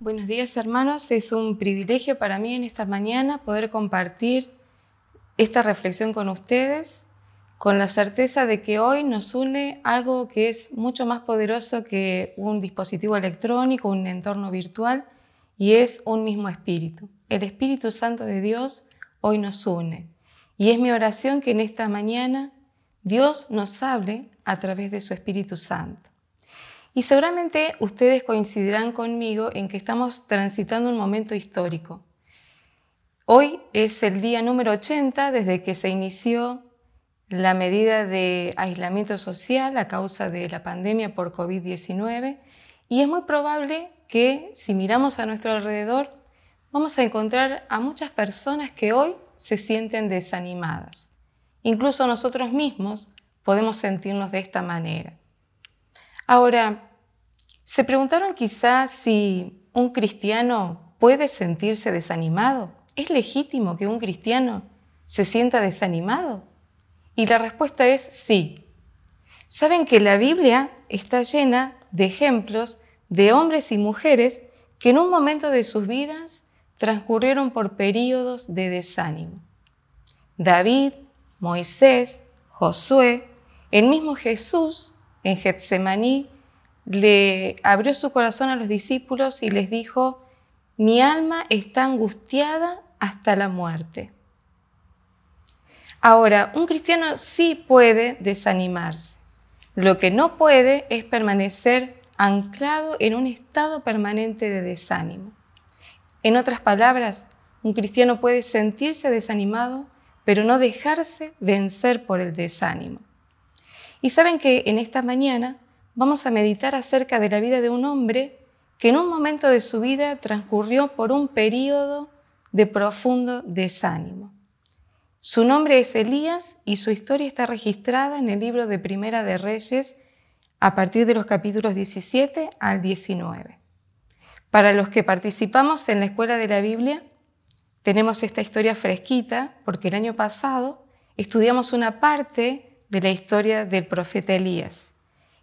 Buenos días hermanos, es un privilegio para mí en esta mañana poder compartir esta reflexión con ustedes con la certeza de que hoy nos une algo que es mucho más poderoso que un dispositivo electrónico, un entorno virtual, y es un mismo espíritu. El Espíritu Santo de Dios hoy nos une. Y es mi oración que en esta mañana Dios nos hable a través de su Espíritu Santo. Y seguramente ustedes coincidirán conmigo en que estamos transitando un momento histórico. Hoy es el día número 80 desde que se inició la medida de aislamiento social a causa de la pandemia por COVID-19 y es muy probable que si miramos a nuestro alrededor vamos a encontrar a muchas personas que hoy se sienten desanimadas. Incluso nosotros mismos podemos sentirnos de esta manera. Ahora, ¿se preguntaron quizás si un cristiano puede sentirse desanimado? ¿Es legítimo que un cristiano se sienta desanimado? Y la respuesta es sí. Saben que la Biblia está llena de ejemplos de hombres y mujeres que en un momento de sus vidas transcurrieron por periodos de desánimo. David, Moisés, Josué, el mismo Jesús en Getsemaní le abrió su corazón a los discípulos y les dijo, mi alma está angustiada hasta la muerte. Ahora, un cristiano sí puede desanimarse. Lo que no puede es permanecer anclado en un estado permanente de desánimo. En otras palabras, un cristiano puede sentirse desanimado, pero no dejarse vencer por el desánimo. Y saben que en esta mañana vamos a meditar acerca de la vida de un hombre que en un momento de su vida transcurrió por un periodo de profundo desánimo. Su nombre es Elías y su historia está registrada en el libro de Primera de Reyes a partir de los capítulos 17 al 19. Para los que participamos en la escuela de la Biblia, tenemos esta historia fresquita porque el año pasado estudiamos una parte de la historia del profeta Elías.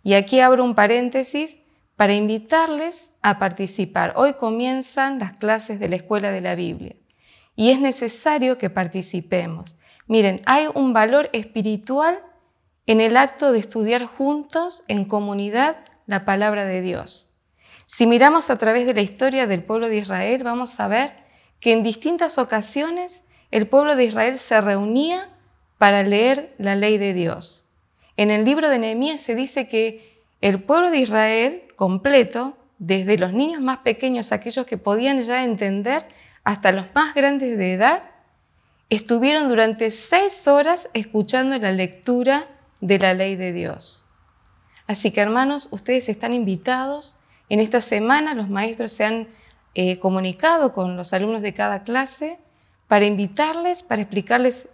Y aquí abro un paréntesis para invitarles a participar. Hoy comienzan las clases de la escuela de la Biblia y es necesario que participemos. Miren, hay un valor espiritual en el acto de estudiar juntos, en comunidad, la palabra de Dios. Si miramos a través de la historia del pueblo de Israel, vamos a ver que en distintas ocasiones el pueblo de Israel se reunía para leer la ley de Dios. En el libro de Nehemías se dice que el pueblo de Israel completo, desde los niños más pequeños, aquellos que podían ya entender, hasta los más grandes de edad, estuvieron durante seis horas escuchando la lectura de la ley de Dios. Así que hermanos, ustedes están invitados. En esta semana los maestros se han eh, comunicado con los alumnos de cada clase para invitarles, para explicarles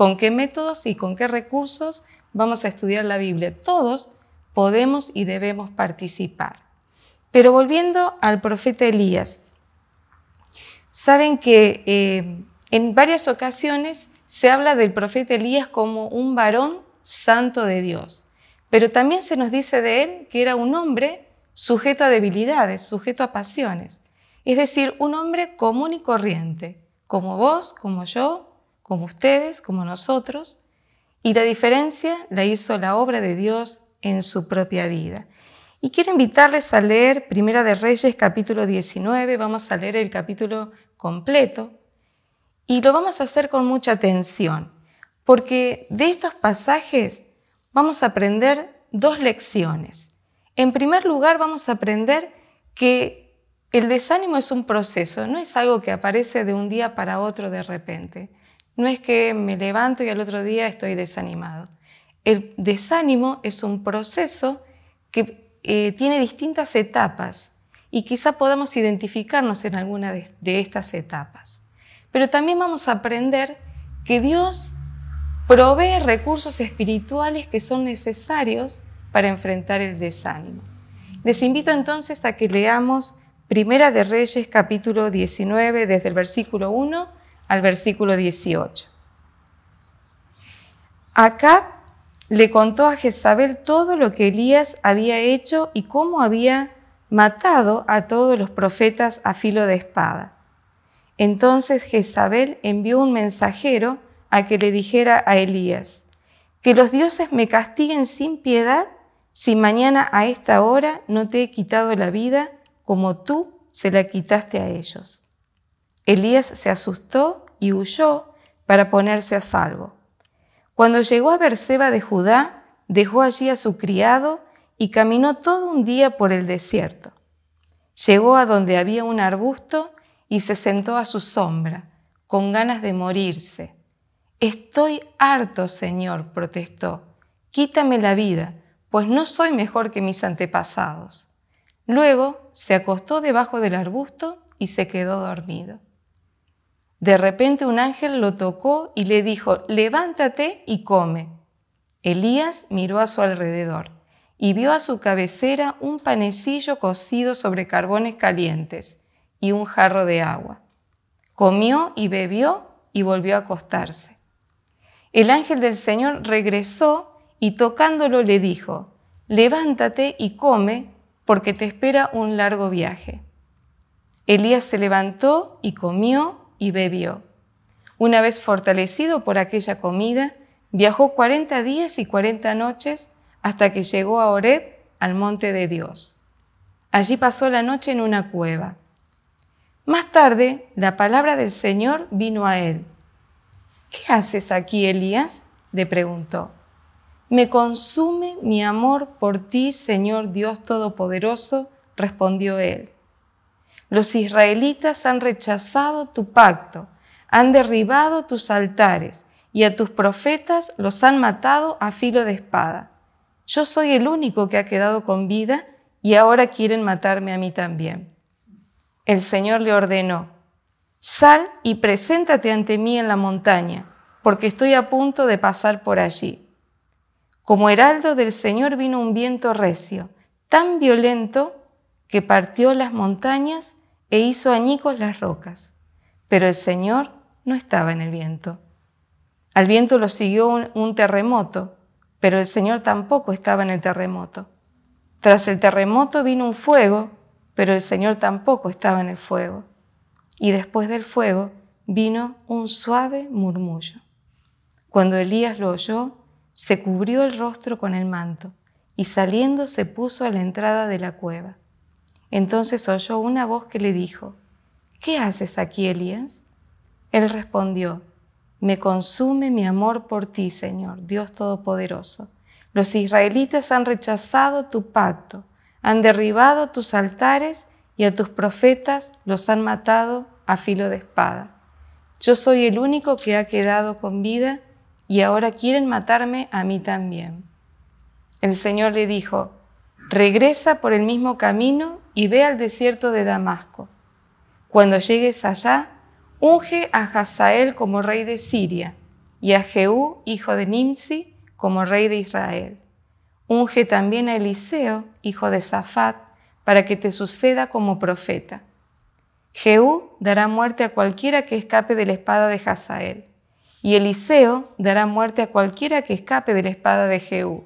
con qué métodos y con qué recursos vamos a estudiar la Biblia. Todos podemos y debemos participar. Pero volviendo al profeta Elías, Saben que eh, en varias ocasiones se habla del profeta Elías como un varón santo de Dios, pero también se nos dice de él que era un hombre sujeto a debilidades, sujeto a pasiones, es decir, un hombre común y corriente, como vos, como yo, como ustedes, como nosotros, y la diferencia la hizo la obra de Dios en su propia vida. Y quiero invitarles a leer Primera de Reyes capítulo 19, vamos a leer el capítulo completo y lo vamos a hacer con mucha atención, porque de estos pasajes vamos a aprender dos lecciones. En primer lugar, vamos a aprender que el desánimo es un proceso, no es algo que aparece de un día para otro de repente. No es que me levanto y al otro día estoy desanimado. El desánimo es un proceso que eh, tiene distintas etapas y quizá podamos identificarnos en alguna de, de estas etapas. Pero también vamos a aprender que Dios provee recursos espirituales que son necesarios para enfrentar el desánimo. Les invito entonces a que leamos Primera de Reyes capítulo 19 desde el versículo 1 al versículo 18. Acá le contó a Jezabel todo lo que Elías había hecho y cómo había matado a todos los profetas a filo de espada. Entonces Jezabel envió un mensajero a que le dijera a Elías, que los dioses me castiguen sin piedad si mañana a esta hora no te he quitado la vida como tú se la quitaste a ellos. Elías se asustó y huyó para ponerse a salvo. Cuando llegó a Berseba de Judá, dejó allí a su criado y caminó todo un día por el desierto. Llegó a donde había un arbusto y se sentó a su sombra, con ganas de morirse. Estoy harto, Señor, protestó. Quítame la vida, pues no soy mejor que mis antepasados. Luego se acostó debajo del arbusto y se quedó dormido. De repente un ángel lo tocó y le dijo, levántate y come. Elías miró a su alrededor y vio a su cabecera un panecillo cocido sobre carbones calientes y un jarro de agua. Comió y bebió y volvió a acostarse. El ángel del Señor regresó y tocándolo le dijo, levántate y come, porque te espera un largo viaje. Elías se levantó y comió y bebió. Una vez fortalecido por aquella comida, viajó cuarenta días y cuarenta noches hasta que llegó a Oreb, al monte de Dios. Allí pasó la noche en una cueva. Más tarde, la palabra del Señor vino a él. ¿Qué haces aquí, Elías? le preguntó. Me consume mi amor por ti, Señor Dios Todopoderoso, respondió él. Los israelitas han rechazado tu pacto, han derribado tus altares y a tus profetas los han matado a filo de espada. Yo soy el único que ha quedado con vida y ahora quieren matarme a mí también. El Señor le ordenó, sal y preséntate ante mí en la montaña, porque estoy a punto de pasar por allí. Como heraldo del Señor vino un viento recio, tan violento que partió las montañas e hizo añicos las rocas. Pero el Señor no estaba en el viento. Al viento lo siguió un, un terremoto pero el Señor tampoco estaba en el terremoto. Tras el terremoto vino un fuego, pero el Señor tampoco estaba en el fuego. Y después del fuego vino un suave murmullo. Cuando Elías lo oyó, se cubrió el rostro con el manto y saliendo se puso a la entrada de la cueva. Entonces oyó una voz que le dijo, ¿qué haces aquí, Elías? Él respondió, me consume mi amor por ti, Señor, Dios Todopoderoso. Los israelitas han rechazado tu pacto, han derribado tus altares y a tus profetas los han matado a filo de espada. Yo soy el único que ha quedado con vida y ahora quieren matarme a mí también. El Señor le dijo, regresa por el mismo camino y ve al desierto de Damasco. Cuando llegues allá, unge a Hazael como rey de Siria y a Jehú, hijo de Nimsi, como rey de Israel. Unge también a Eliseo, hijo de Safat, para que te suceda como profeta. Jehú dará muerte a cualquiera que escape de la espada de Hazael, y Eliseo dará muerte a cualquiera que escape de la espada de Jehú.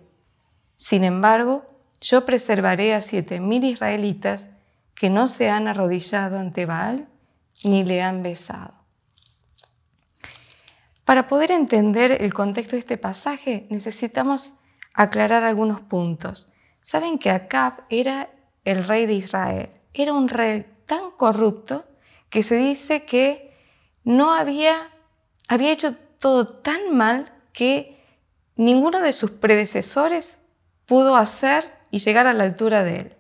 Sin embargo, yo preservaré a siete mil israelitas que no se han arrodillado ante Baal ni le han besado. Para poder entender el contexto de este pasaje necesitamos aclarar algunos puntos. Saben que Acab era el rey de Israel, era un rey tan corrupto que se dice que no había, había hecho todo tan mal que ninguno de sus predecesores pudo hacer y llegar a la altura de él.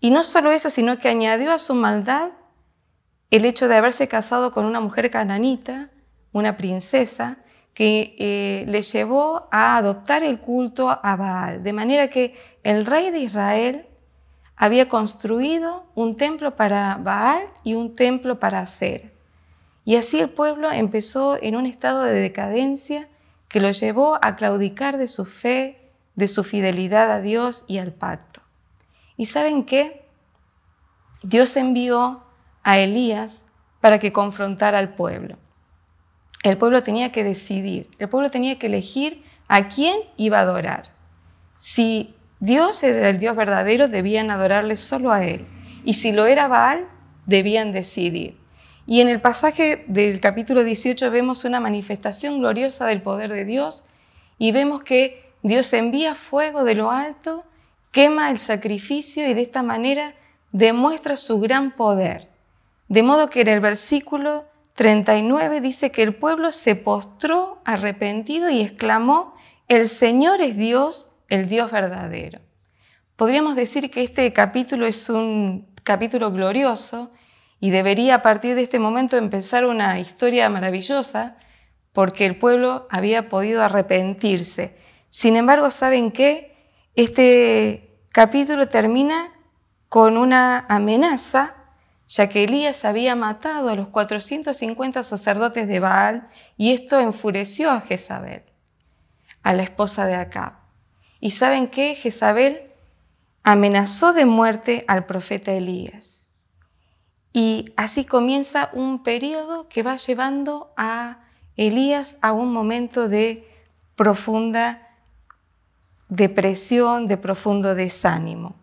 Y no solo eso, sino que añadió a su maldad el hecho de haberse casado con una mujer cananita, una princesa, que eh, le llevó a adoptar el culto a Baal, de manera que el rey de Israel había construido un templo para Baal y un templo para Aser. Y así el pueblo empezó en un estado de decadencia que lo llevó a claudicar de su fe, de su fidelidad a Dios y al pacto. ¿Y saben qué? Dios envió a Elías para que confrontara al pueblo. El pueblo tenía que decidir, el pueblo tenía que elegir a quién iba a adorar. Si Dios era el Dios verdadero, debían adorarle solo a Él. Y si lo era Baal, debían decidir. Y en el pasaje del capítulo 18 vemos una manifestación gloriosa del poder de Dios y vemos que Dios envía fuego de lo alto, quema el sacrificio y de esta manera demuestra su gran poder. De modo que en el versículo 39 dice que el pueblo se postró arrepentido y exclamó, el Señor es Dios, el Dios verdadero. Podríamos decir que este capítulo es un capítulo glorioso y debería a partir de este momento empezar una historia maravillosa porque el pueblo había podido arrepentirse. Sin embargo, ¿saben qué? Este capítulo termina con una amenaza, ya que Elías había matado a los 450 sacerdotes de Baal y esto enfureció a Jezabel, a la esposa de Acab. ¿Y saben qué? Jezabel amenazó de muerte al profeta Elías. Y así comienza un periodo que va llevando a Elías a un momento de profunda depresión, de profundo desánimo.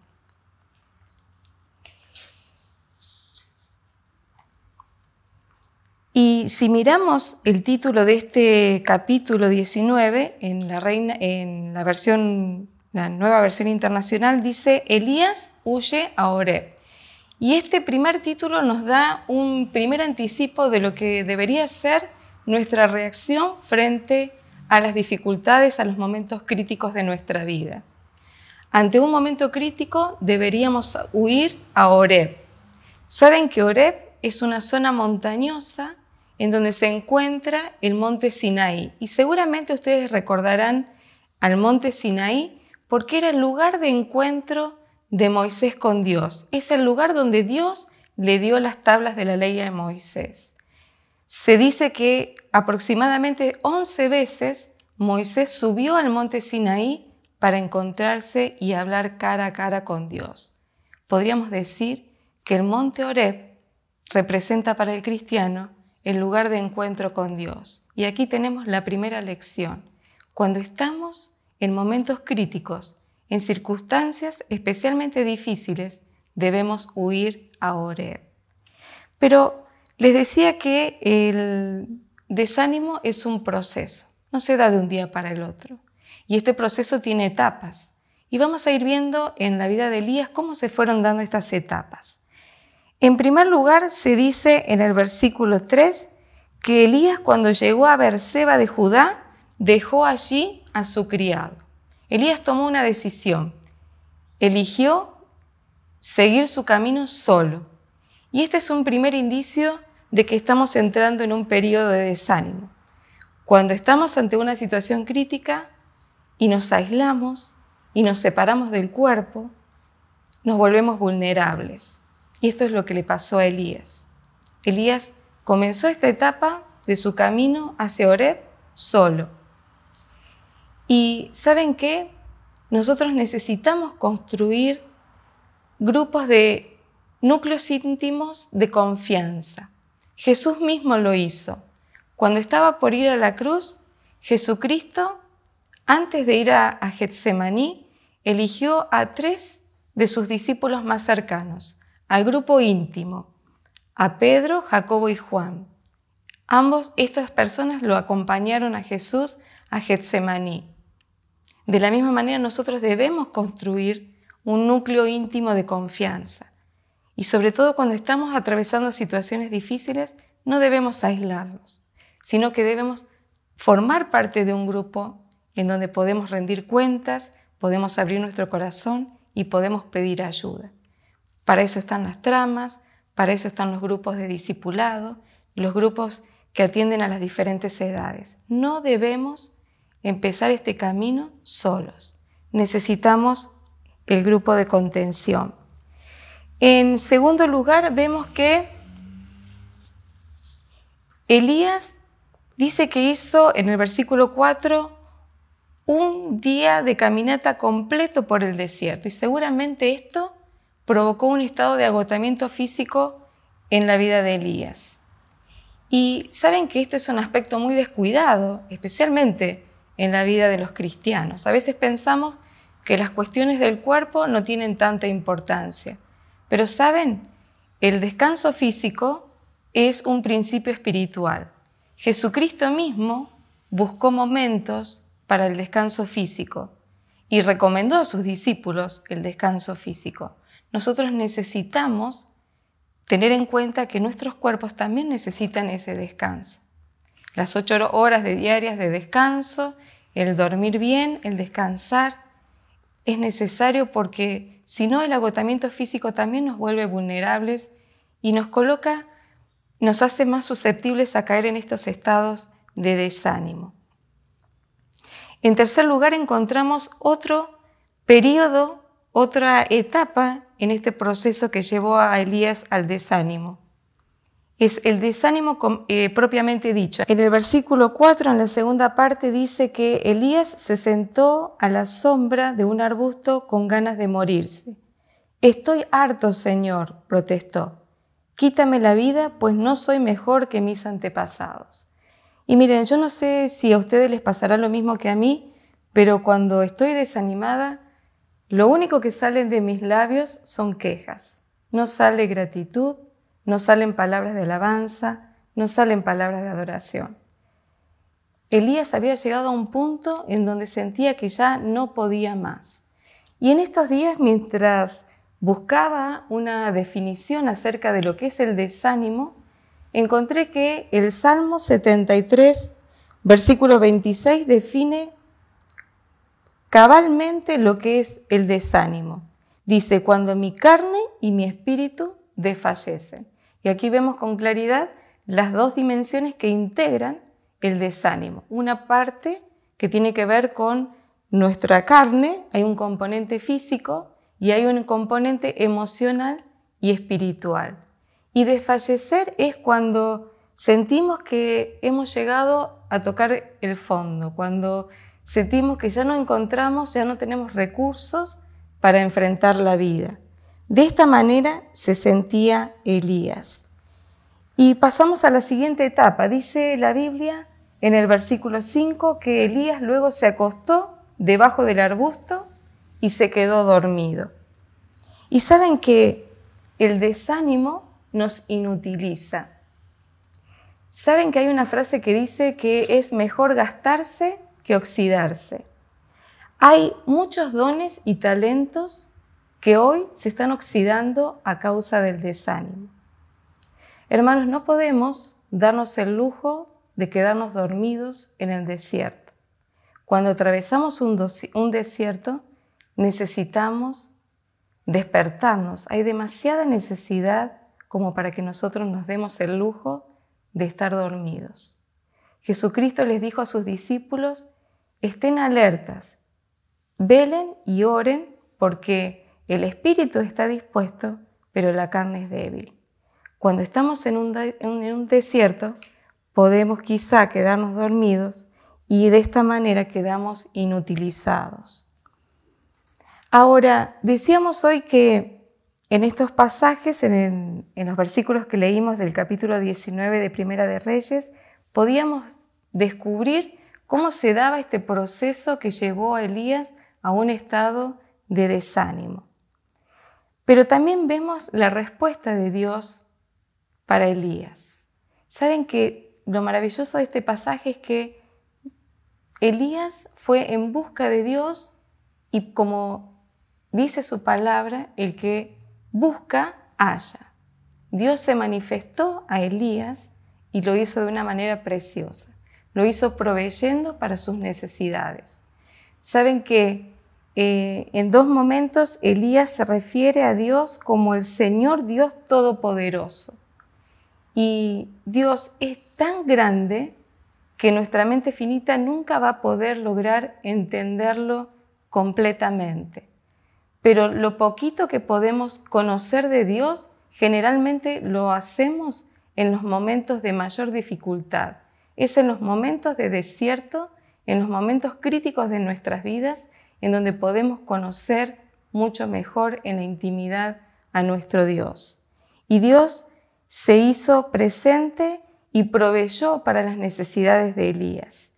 Y si miramos el título de este capítulo 19 en la, en la, versión, la nueva versión internacional, dice Elías huye a Oreb. Y este primer título nos da un primer anticipo de lo que debería ser nuestra reacción frente a las dificultades, a los momentos críticos de nuestra vida. Ante un momento crítico deberíamos huir a Oreb. Saben que Oreb es una zona montañosa en donde se encuentra el monte Sinaí. Y seguramente ustedes recordarán al monte Sinaí porque era el lugar de encuentro de Moisés con Dios. Es el lugar donde Dios le dio las tablas de la ley a Moisés. Se dice que aproximadamente 11 veces Moisés subió al monte Sinaí para encontrarse y hablar cara a cara con Dios. Podríamos decir que el monte Oreb representa para el cristiano el lugar de encuentro con Dios. Y aquí tenemos la primera lección. Cuando estamos en momentos críticos, en circunstancias especialmente difíciles, debemos huir a Oreb. Pero les decía que el desánimo es un proceso, no se da de un día para el otro. Y este proceso tiene etapas. Y vamos a ir viendo en la vida de Elías cómo se fueron dando estas etapas. En primer lugar, se dice en el versículo 3 que Elías cuando llegó a Berseba de Judá, dejó allí a su criado. Elías tomó una decisión. Eligió seguir su camino solo. Y este es un primer indicio de que estamos entrando en un periodo de desánimo. Cuando estamos ante una situación crítica y nos aislamos y nos separamos del cuerpo, nos volvemos vulnerables. Y esto es lo que le pasó a Elías. Elías comenzó esta etapa de su camino hacia Oreb solo. Y ¿saben qué? Nosotros necesitamos construir grupos de núcleos íntimos de confianza. Jesús mismo lo hizo. Cuando estaba por ir a la cruz, Jesucristo, antes de ir a, Getsemaní, eligió a tres de sus discípulos más cercanos, al grupo íntimo, a Pedro, Jacobo y Juan. Ambos, estas personas lo acompañaron a Jesús a Getsemaní. De la misma manera nosotros debemos construir un núcleo íntimo de confianza. Y sobre todo cuando estamos atravesando situaciones difíciles, no debemos aislarnos, sino que debemos formar parte de un grupo en donde podemos rendir cuentas, podemos abrir nuestro corazón y podemos pedir ayuda. Para eso están las tramas, para eso están los grupos de discipulado, los grupos que atienden a las diferentes edades. No debemos empezar este camino solos. Necesitamos el grupo de contención. En segundo lugar, vemos que Elías dice que hizo en el versículo 4 un día de caminata completo por el desierto y seguramente esto provocó un estado de agotamiento físico en la vida de Elías. Y saben que este es un aspecto muy descuidado, especialmente en la vida de los cristianos. A veces pensamos que las cuestiones del cuerpo no tienen tanta importancia. Pero saben, el descanso físico es un principio espiritual. Jesucristo mismo buscó momentos para el descanso físico y recomendó a sus discípulos el descanso físico. Nosotros necesitamos tener en cuenta que nuestros cuerpos también necesitan ese descanso. Las ocho horas de diarias de descanso, el dormir bien, el descansar, es necesario porque si no el agotamiento físico también nos vuelve vulnerables y nos coloca, nos hace más susceptibles a caer en estos estados de desánimo. En tercer lugar encontramos otro periodo, otra etapa en este proceso que llevó a Elías al desánimo. Es el desánimo eh, propiamente dicho. En el versículo 4, en la segunda parte, dice que Elías se sentó a la sombra de un arbusto con ganas de morirse. Estoy harto, Señor, protestó. Quítame la vida, pues no soy mejor que mis antepasados. Y miren, yo no sé si a ustedes les pasará lo mismo que a mí, pero cuando estoy desanimada, lo único que sale de mis labios son quejas. No sale gratitud, no salen palabras de alabanza, no salen palabras de adoración. Elías había llegado a un punto en donde sentía que ya no podía más. Y en estos días, mientras buscaba una definición acerca de lo que es el desánimo, encontré que el Salmo 73, versículo 26, define cabalmente lo que es el desánimo. Dice, cuando mi carne y mi espíritu desfallecen. Y aquí vemos con claridad las dos dimensiones que integran el desánimo. Una parte que tiene que ver con nuestra carne, hay un componente físico y hay un componente emocional y espiritual. Y desfallecer es cuando sentimos que hemos llegado a tocar el fondo, cuando sentimos que ya no encontramos, ya no tenemos recursos para enfrentar la vida. De esta manera se sentía Elías. Y pasamos a la siguiente etapa. Dice la Biblia en el versículo 5 que Elías luego se acostó debajo del arbusto y se quedó dormido. Y saben que el desánimo nos inutiliza. Saben que hay una frase que dice que es mejor gastarse que oxidarse. Hay muchos dones y talentos que hoy se están oxidando a causa del desánimo. Hermanos, no podemos darnos el lujo de quedarnos dormidos en el desierto. Cuando atravesamos un, desierto, necesitamos despertarnos. Hay demasiada necesidad como para que nosotros nos demos el lujo de estar dormidos. Jesucristo les dijo a sus discípulos, estén alertas, velen y oren porque el espíritu está dispuesto, pero la carne es débil. Cuando estamos en un, en desierto, podemos quizá quedarnos dormidos y de esta manera quedamos inutilizados. Ahora, decíamos hoy que en estos pasajes, en, los versículos que leímos del capítulo 19 de Primera de Reyes, podíamos descubrir cómo se daba este proceso que llevó a Elías a un estado de desánimo. Pero también vemos la respuesta de Dios para Elías. Saben que lo maravilloso de este pasaje es que Elías fue en busca de Dios y como dice su palabra, el que busca, haya. Dios se manifestó a Elías y lo hizo de una manera preciosa. Lo hizo proveyendo para sus necesidades. Saben que eh, en dos momentos Elías se refiere a Dios como el Señor Dios Todopoderoso. Y Dios es tan grande que nuestra mente finita nunca va a poder lograr entenderlo completamente pero lo poquito que podemos conocer de Dios generalmente lo hacemos en los momentos de mayor dificultad. Es en los momentos de desierto, en los momentos críticos de nuestras vidas, en donde podemos conocer mucho mejor en la intimidad a nuestro Dios. Y Dios se hizo presente y proveyó para las necesidades de Elías.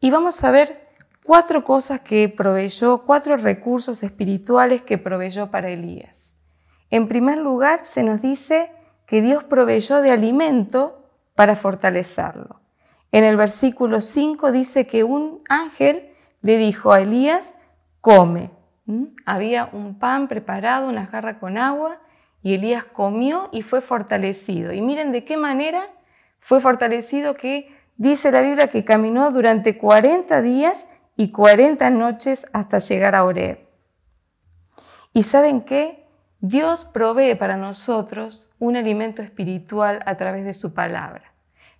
Y vamos a ver cuatro cosas que proveyó, cuatro recursos espirituales que proveyó para Elías. En primer lugar, se nos dice que Dios proveyó de alimento para fortalecerlo. En el versículo 5 dice que un ángel le dijo a Elías, come. Había un pan preparado, una jarra con agua, y Elías comió y fue fortalecido. Y miren de qué manera fue fortalecido que dice la Biblia que caminó durante 40 días y 40 noches hasta llegar a Oreb. ¿Y saben qué? Dios provee para nosotros un alimento espiritual a través de su palabra.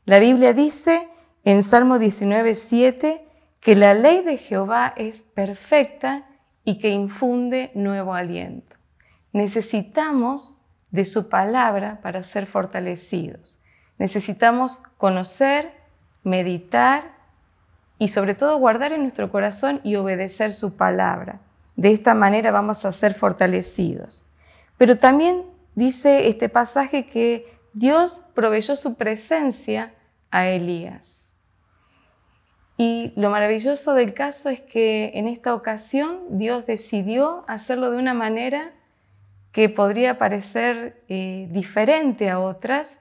La Biblia dice en Salmo 19, 7 que la ley de Jehová es perfecta y que infunde nuevo aliento. Necesitamos de su palabra para ser fortalecidos. Necesitamos conocer, meditar y sobre todo guardar en nuestro corazón y obedecer su palabra. De esta manera vamos a ser fortalecidos. Pero también dice este pasaje que Dios proveyó su presencia a Elías. Y lo maravilloso del caso es que en esta ocasión Dios decidió hacerlo de una manera que podría parecer eh, diferente a otras.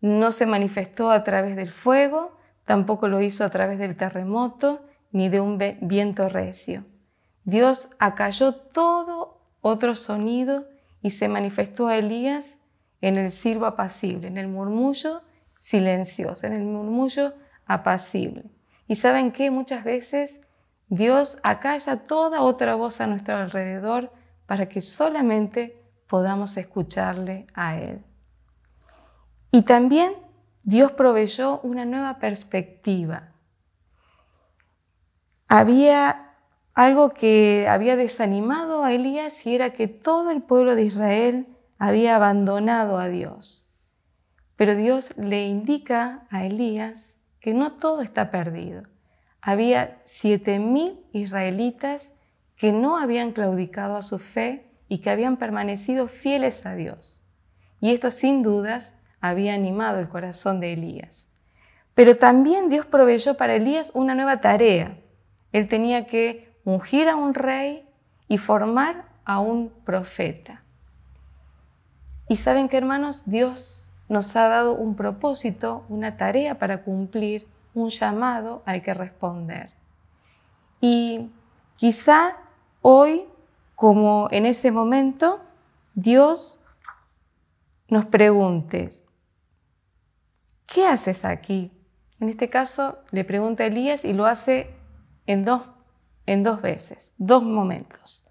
No se manifestó a través del fuego, tampoco lo hizo a través del terremoto ni de un viento recio. Dios acalló todo otro sonido y se manifestó a Elías en el silbo apacible, en el murmullo silencioso, en el murmullo apacible. Y saben que muchas veces Dios acalla toda otra voz a nuestro alrededor para que solamente podamos escucharle a Él. Y también Dios proveyó una nueva perspectiva. Había algo que había desanimado a Elías y era que todo el pueblo de Israel había abandonado a Dios. Pero Dios le indica a Elías que no todo está perdido. Había siete mil israelitas que no habían claudicado a su fe y que habían permanecido fieles a Dios. Y esto sin dudas había animado el corazón de Elías. Pero también Dios proveyó para Elías una nueva tarea. Él tenía que ungir a un rey y formar a un profeta. Y saben que hermanos, Dios nos ha dado un propósito, una tarea para cumplir, un llamado al que responder. Y quizá hoy, como en ese momento, Dios nos pregunte, ¿qué haces aquí? En este caso le pregunta Elías y lo hace en dos en dos veces, dos momentos.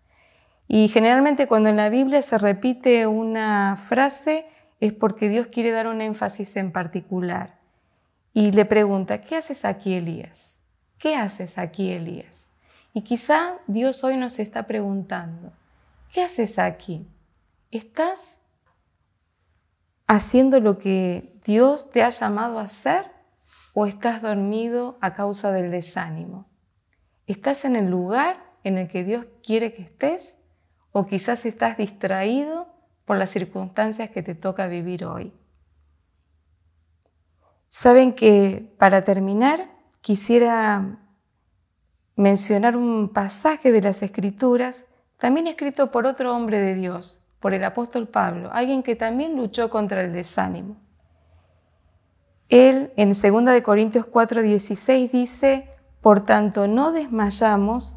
Y generalmente cuando en la Biblia se repite una frase es porque Dios quiere dar un énfasis en particular. Y le pregunta, ¿qué haces aquí, Elías? ¿Qué haces aquí, Elías? Y quizá Dios hoy nos está preguntando, ¿qué haces aquí? ¿Estás haciendo lo que Dios te ha llamado a hacer o estás dormido a causa del desánimo? ¿Estás en el lugar en el que Dios quiere que estés? ¿O quizás estás distraído por las circunstancias que te toca vivir hoy? Saben que para terminar quisiera mencionar un pasaje de las Escrituras, también escrito por otro hombre de Dios, por el apóstol Pablo, alguien que también luchó contra el desánimo. Él en 2 Corintios 4:16 dice, por tanto, no desmayamos,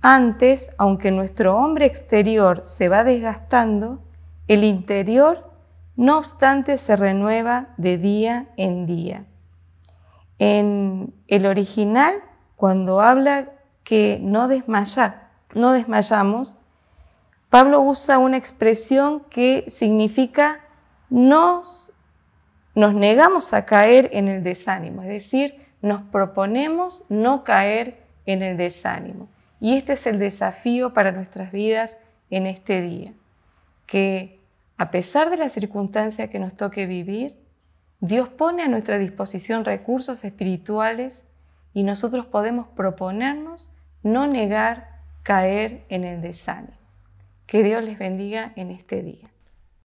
antes, aunque nuestro hombre exterior se va desgastando, el interior, no obstante, se renueva de día en día. En el original, cuando habla que no desmayar, no desmayamos, Pablo usa una expresión que significa nos, nos negamos a caer en el desánimo, es decir, nos proponemos no caer en el desánimo. Y este es el desafío para nuestras vidas en este día, que a pesar de las circunstancias que nos toque vivir, Dios pone a nuestra disposición recursos espirituales y nosotros podemos proponernos no negar caer en el desánimo. Que Dios les bendiga en este día.